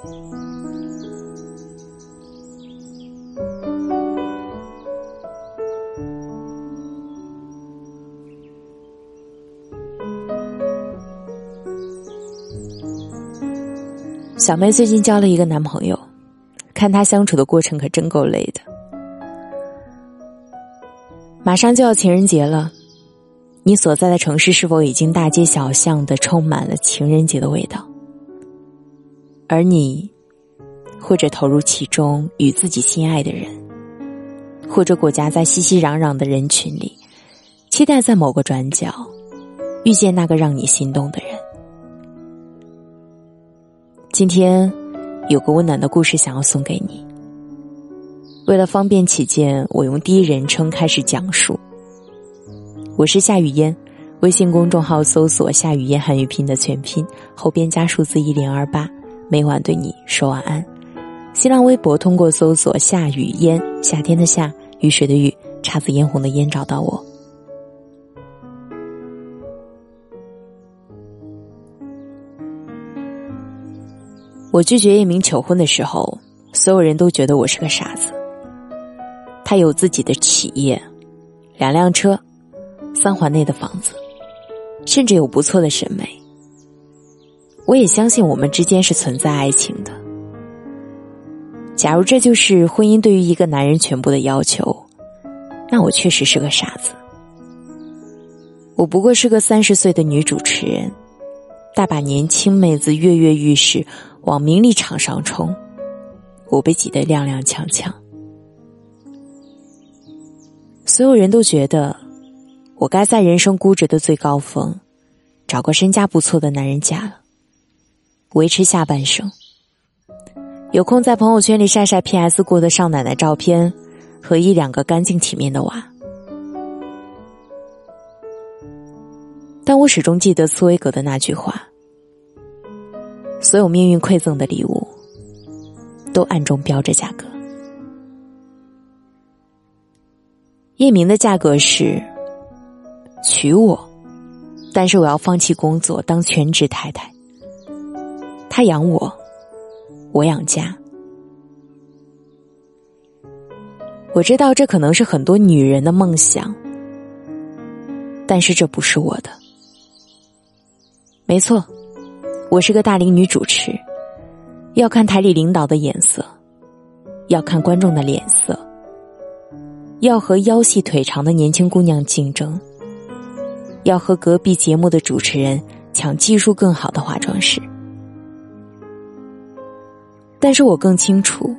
小妹最近交了一个男朋友，看他相处的过程可真够累的。马上就要情人节了，你所在的城市是否已经大街小巷的充满了情人节的味道？而你，或者投入其中与自己心爱的人，或者裹夹在熙熙攘攘的人群里，期待在某个转角遇见那个让你心动的人。今天有个温暖的故事想要送给你。为了方便起见，我用第一人称开始讲述。我是夏雨嫣，微信公众号搜索“夏雨嫣汉语拼”的全拼，后边加数字一零二八，每晚对你说晚安。新浪微博通过搜索“夏雨嫣”，夏天的夏，雨水的雨，姹紫嫣红的嫣，找到我。我拒绝叶明求婚的时候，所有人都觉得我是个傻子。他有自己的企业，两辆车，三环内的房子，甚至有不错的审美。我也相信我们之间是存在爱情的。假如这就是婚姻对于一个男人全部的要求，那我确实是个傻子。我不过是个三十岁的女主持人，大把年轻妹子跃跃欲试。往名利场上冲，我被挤得踉踉跄跄。所有人都觉得我该在人生估值的最高峰，找个身家不错的男人嫁了，维持下半生。有空在朋友圈里晒晒 PS 过的少奶奶照片和一两个干净体面的娃。但我始终记得茨威格的那句话。所有命运馈赠的礼物，都暗中标着价格。叶明的价格是娶我，但是我要放弃工作，当全职太太。他养我，我养家。我知道这可能是很多女人的梦想，但是这不是我的。没错。我是个大龄女主持，要看台里领导的眼色，要看观众的脸色，要和腰细腿长的年轻姑娘竞争，要和隔壁节目的主持人抢技术更好的化妆师。但是我更清楚，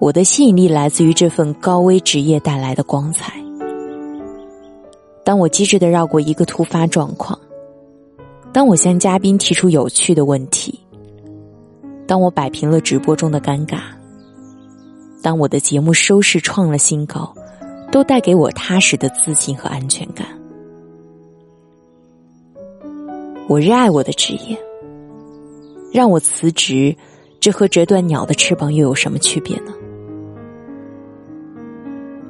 我的吸引力来自于这份高危职业带来的光彩。当我机智的绕过一个突发状况。当我向嘉宾提出有趣的问题，当我摆平了直播中的尴尬，当我的节目收视创了新高，都带给我踏实的自信和安全感。我热爱我的职业，让我辞职，这和折断鸟的翅膀又有什么区别呢？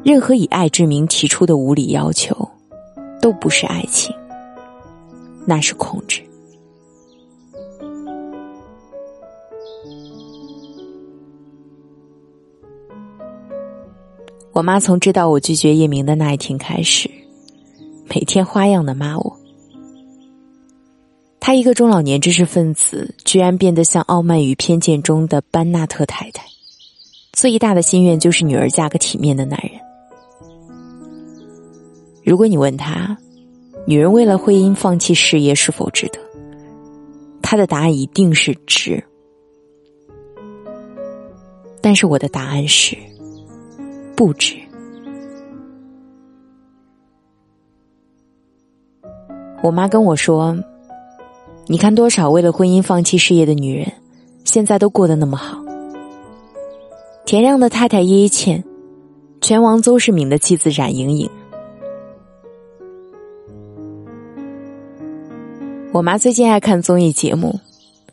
任何以爱之名提出的无理要求，都不是爱情。那是控制。我妈从知道我拒绝叶明的那一天开始，每天花样的骂我。她一个中老年知识分子，居然变得像《傲慢与偏见》中的班纳特太太，最大的心愿就是女儿嫁个体面的男人。如果你问他，女人为了婚姻放弃事业是否值得？他的答案一定是值。但是我的答案是不值。我妈跟我说：“你看多少为了婚姻放弃事业的女人，现在都过得那么好。”田亮的太太叶一茜，拳王邹市敏的妻子冉莹莹。我妈最近爱看综艺节目，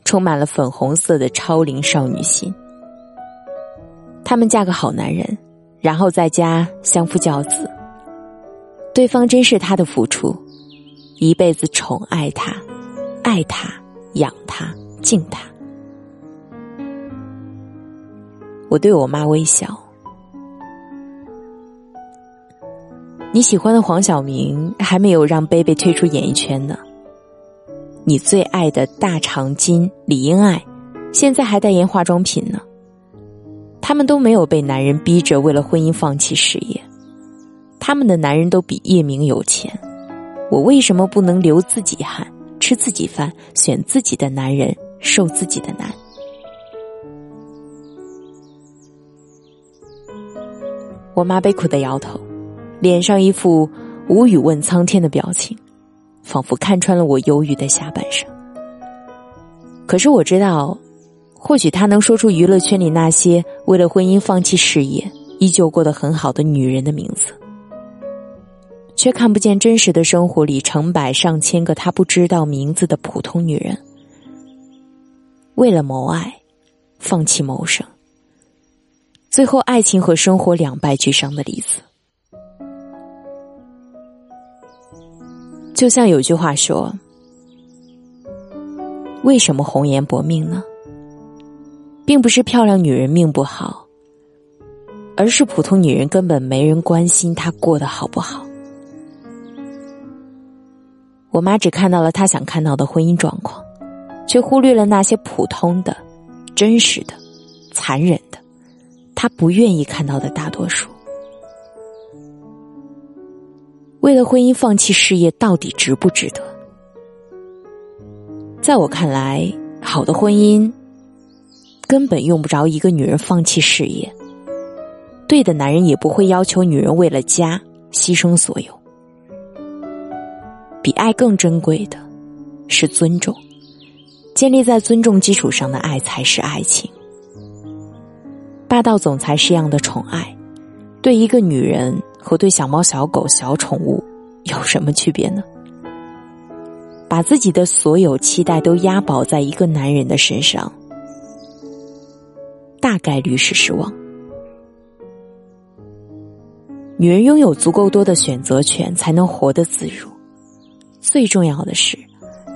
充满了粉红色的超龄少女心。他们嫁个好男人，然后在家相夫教子，对方珍视她的付出，一辈子宠爱她，爱他，养他，敬他。我对我妈微笑。你喜欢的黄晓明还没有让贝贝退出演艺圈呢。你最爱的大长今、李英爱，现在还代言化妆品呢。他们都没有被男人逼着为了婚姻放弃事业，他们的男人都比叶明有钱。我为什么不能流自己汗、吃自己饭、选自己的男人、受自己的难？我妈悲苦的摇头，脸上一副无语问苍天的表情，仿佛看穿了我忧郁的下半生。可是我知道。或许他能说出娱乐圈里那些为了婚姻放弃事业、依旧过得很好的女人的名字，却看不见真实的生活里成百上千个他不知道名字的普通女人，为了谋爱，放弃谋生，最后爱情和生活两败俱伤的例子。就像有句话说：“为什么红颜薄命呢？”并不是漂亮女人命不好，而是普通女人根本没人关心她过得好不好。我妈只看到了她想看到的婚姻状况，却忽略了那些普通的、真实的、残忍的，她不愿意看到的大多数。为了婚姻放弃事业，到底值不值得？在我看来，好的婚姻。根本用不着一个女人放弃事业，对的男人也不会要求女人为了家牺牲所有。比爱更珍贵的，是尊重。建立在尊重基础上的爱才是爱情。霸道总裁式样的宠爱，对一个女人和对小猫、小狗、小宠物有什么区别呢？把自己的所有期待都押宝在一个男人的身上。大概率是失望。女人拥有足够多的选择权，才能活得自如。最重要的是，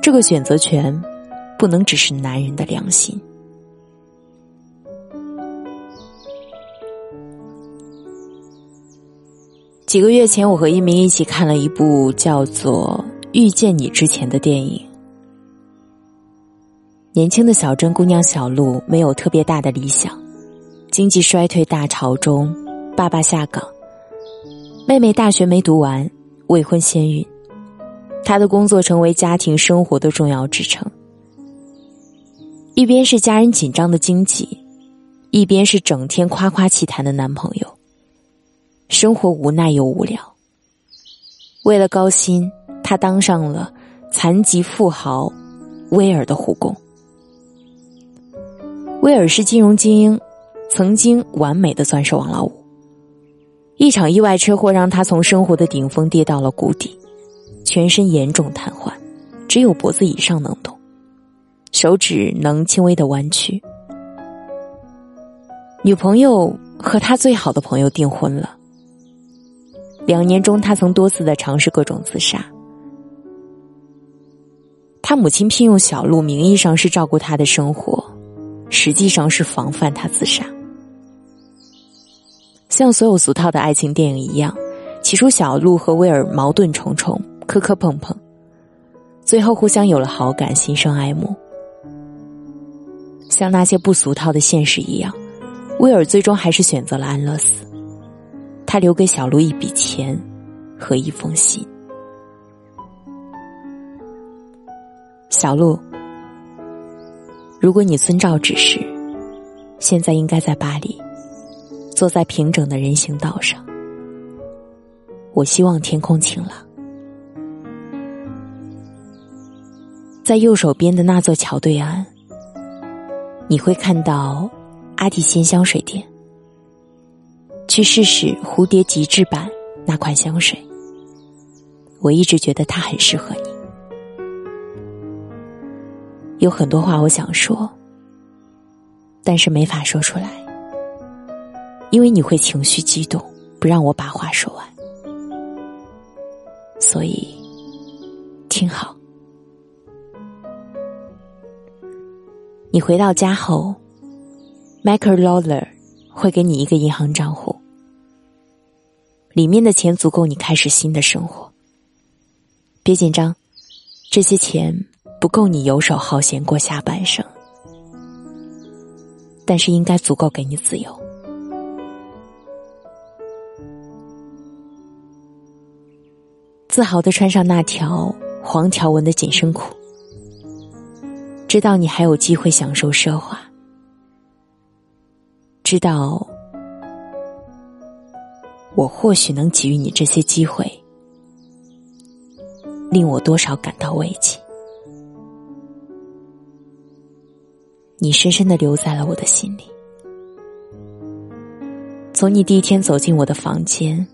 这个选择权不能只是男人的良心。几个月前，我和一鸣一起看了一部叫做《遇见你之前》的电影。年轻的小镇姑娘小璐没有特别大的理想，经济衰退大潮中，爸爸下岗，妹妹大学没读完，未婚先孕，她的工作成为家庭生活的重要支撑。一边是家人紧张的经济，一边是整天夸夸其谈的男朋友，生活无奈又无聊。为了高薪，她当上了残疾富豪威尔的护工。威尔是金融精英，曾经完美的钻石王老五。一场意外车祸让他从生活的顶峰跌到了谷底，全身严重瘫痪，只有脖子以上能动，手指能轻微的弯曲。女朋友和他最好的朋友订婚了。两年中，他曾多次的尝试各种自杀。他母亲聘用小路，名义上是照顾他的生活。实际上是防范他自杀。像所有俗套的爱情电影一样，起初小鹿和威尔矛盾重重，磕磕碰碰，最后互相有了好感，心生爱慕。像那些不俗套的现实一样，威尔最终还是选择了安乐死。他留给小鹿一笔钱和一封信。小鹿。如果你遵照指示，现在应该在巴黎，坐在平整的人行道上。我希望天空晴朗，在右手边的那座桥对岸，你会看到阿蒂仙香水店。去试试蝴蝶极致版那款香水，我一直觉得它很适合你。有很多话我想说，但是没法说出来，因为你会情绪激动，不让我把话说完。所以，听好。你回到家后，Michael Lawler 会给你一个银行账户，里面的钱足够你开始新的生活。别紧张，这些钱不够你游手好闲过下半生，但是应该足够给你自由。自豪的穿上那条黄条纹的紧身裤，知道你还有机会享受奢华。知道，我或许能给予你这些机会，令我多少感到慰藉。你深深的留在了我的心里。从你第一天走进我的房间，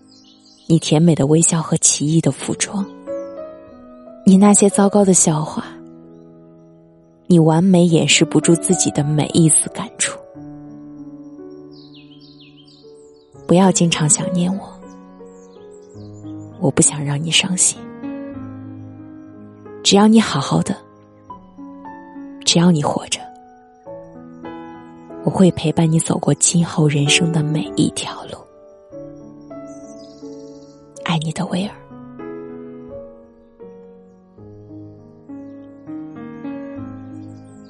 你甜美的微笑和奇异的服装，你那些糟糕的笑话，你完美掩饰不住自己的每一丝感触。不要经常想念我，我不想让你伤心。只要你好好的，只要你活着，我会陪伴你走过今后人生的每一条路。爱你的威尔。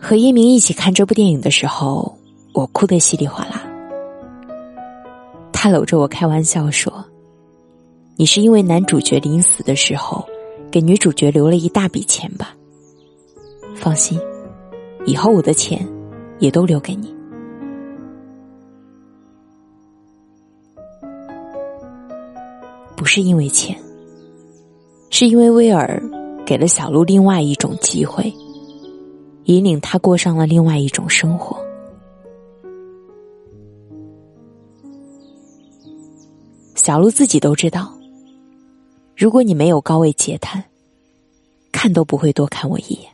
和叶明一起看这部电影的时候，我哭得稀里哗啦。他搂着我开玩笑说：“你是因为男主角临死的时候给女主角留了一大笔钱吧？放心，以后我的钱也都留给你。不是因为钱，是因为威尔给了小鹿另外一种机会，引领他过上了另外一种生活。”小鹿自己都知道，如果你没有高位截瘫，看都不会多看我一眼。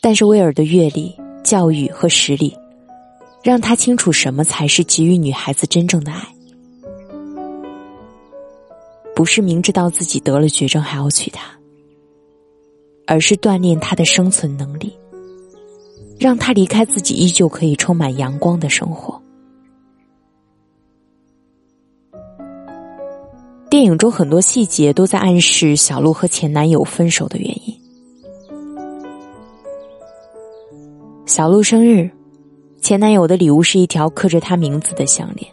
但是威尔的阅历、教育和实力，让他清楚什么才是给予女孩子真正的爱，不是明知道自己得了绝症还要娶她，而是锻炼他的生存能力，让他离开自己依旧可以充满阳光的生活。电影中很多细节都在暗示小鹿和前男友分手的原因。小鹿生日，前男友的礼物是一条刻着他名字的项链，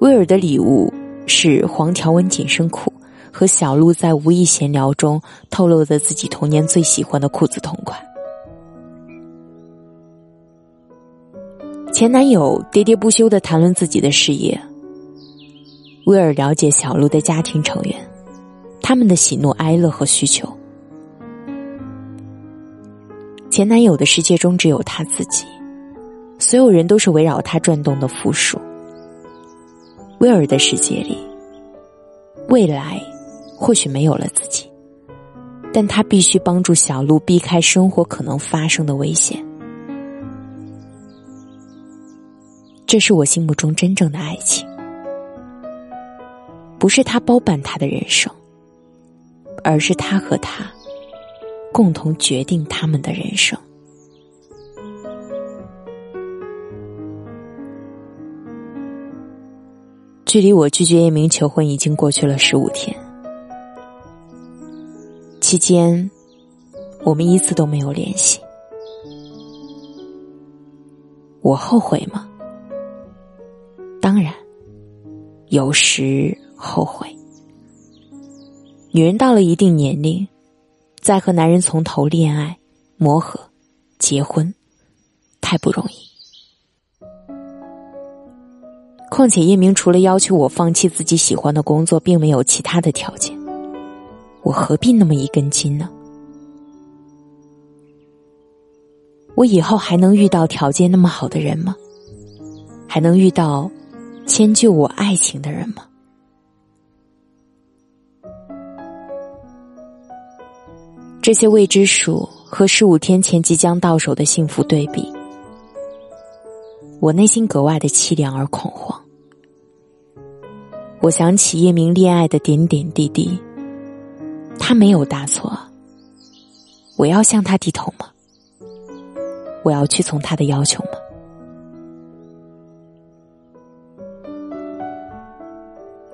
威尔的礼物是黄条纹紧身裤和小鹿在无意闲聊中透露的自己童年最喜欢的裤子同款。前男友喋喋不休的谈论自己的事业。威尔了解小鹿的家庭成员，他们的喜怒哀乐和需求。前男友的世界中只有他自己，所有人都是围绕他转动的附属。威尔的世界里，未来或许没有了自己，但他必须帮助小鹿避开生活可能发生的危险。这是我心目中真正的爱情。不是他包办他的人生，而是他和他共同决定他们的人生。距离我拒绝叶明求婚已经过去了十五天，期间我们一次都没有联系。我后悔吗？当然，有时。后悔。女人到了一定年龄，再和男人从头恋爱、磨合、结婚，太不容易。况且叶明除了要求我放弃自己喜欢的工作，并没有其他的条件，我何必那么一根筋呢？我以后还能遇到条件那么好的人吗？还能遇到迁就我爱情的人吗？这些未知数和十五天前即将到手的幸福对比，我内心格外的凄凉而恐慌。我想起叶明恋爱的点点滴滴，他没有大错，我要向他低头吗？我要屈从他的要求吗？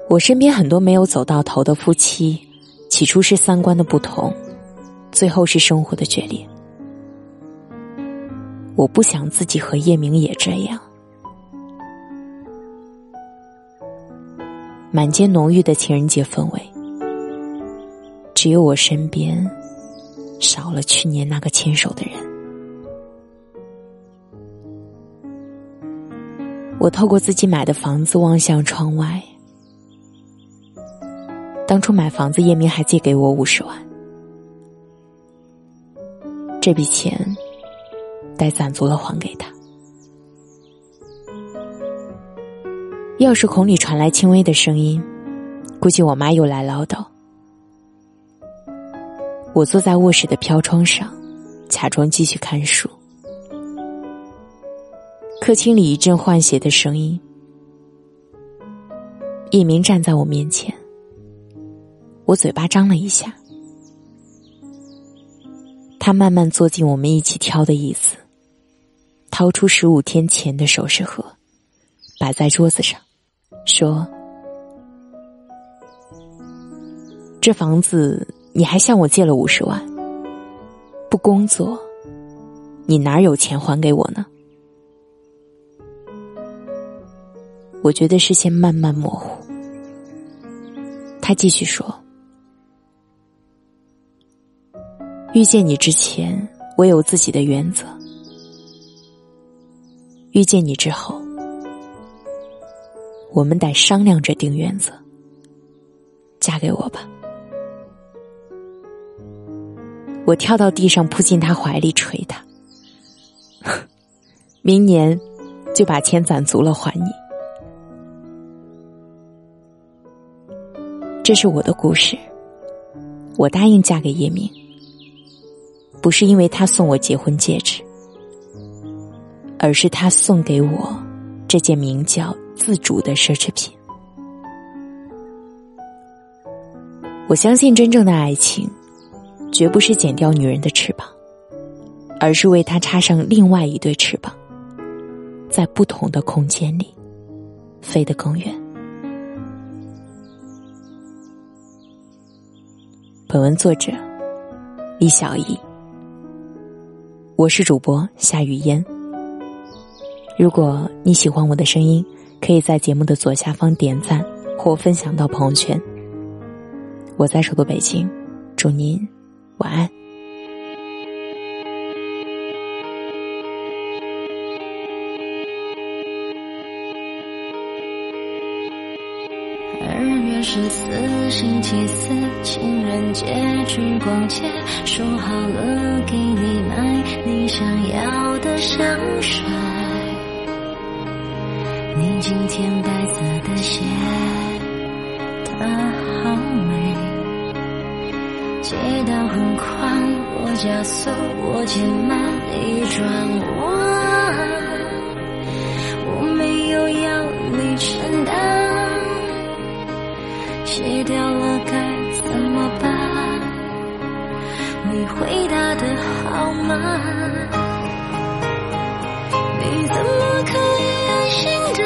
我身边很多没有走到头的夫妻，起初是三观的不同，最后是生活的决裂。我不想自己和叶明也这样。满街浓郁的情人节氛围。只有我身边少了去年那个牵手的人。我透过自己买的房子望向窗外。当初买房子，叶明还借给我五十万，这笔钱待攒足了还给他。钥匙孔里传来轻微的声音，估计我妈又来唠叨。我坐在卧室的飘窗上，假装继续看书。客厅里一阵换鞋的声音，叶明站在我面前。我嘴巴张了一下，他慢慢坐进我们一起挑的椅子，掏出十五天前的首饰盒，摆在桌子上，说：“这房子你还向我借了五十万，不工作，你哪有钱还给我呢？”我觉得视线慢慢模糊，他继续说。遇见你之前，我有自己的原则；遇见你之后，我们得商量着定原则。嫁给我吧！我跳到地上，扑进他怀里，捶他。明年就把钱攒足了还你。这是我的故事。我答应嫁给叶明。不是因为他送我结婚戒指，而是他送给我这件名叫“自主”的奢侈品。我相信真正的爱情，绝不是剪掉女人的翅膀，而是为她插上另外一对翅膀，在不同的空间里飞得更远。本文作者李小艺。我是主播夏雨嫣。如果你喜欢我的声音，可以在节目的左下方点赞或分享到朋友圈。我在首都北京，祝您晚安。二月十四，星期四，情人节去逛街，说好了给你买你想要的香水。你今天白色的鞋，它好。很宽，我加速，我减慢，你转弯。我没有要你承担。戒掉了该怎么办？你回答的好慢，你怎么可以安心的